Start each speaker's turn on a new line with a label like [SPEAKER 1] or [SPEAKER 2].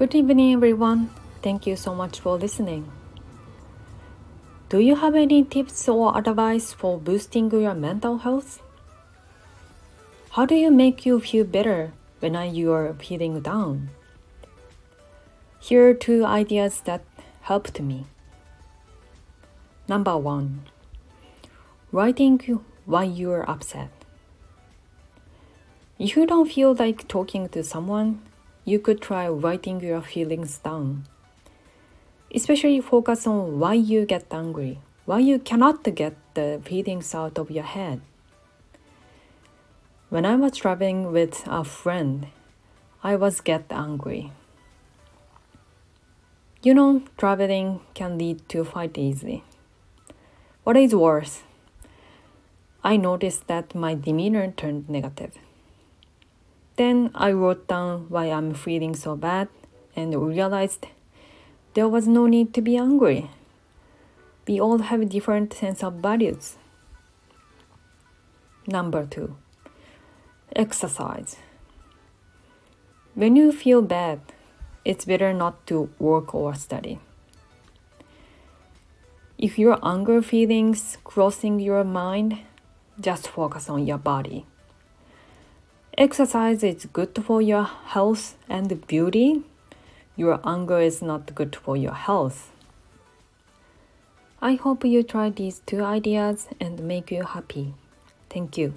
[SPEAKER 1] Good evening, everyone. Thank you so much for listening. Do you have any tips or advice for boosting your mental health? How do you make you feel better when you are feeling down? Here are two ideas that helped me. Number one, writing why you are upset. If you don't feel like talking to someone, you could try writing your feelings down. Especially focus on why you get angry, why you cannot get the feelings out of your head. When I was traveling with a friend, I was get angry. You know, traveling can lead to fight easily. What is worse? I noticed that my demeanor turned negative. Then I wrote down why I'm feeling so bad and realized there was no need to be angry. We all have different sense of values. Number two, exercise. When you feel bad, it's better not to work or study. If your anger feelings crossing your mind, just focus on your body. Exercise is good for your health and beauty. Your anger is not good for your health. I hope you try these two ideas and make you happy. Thank you.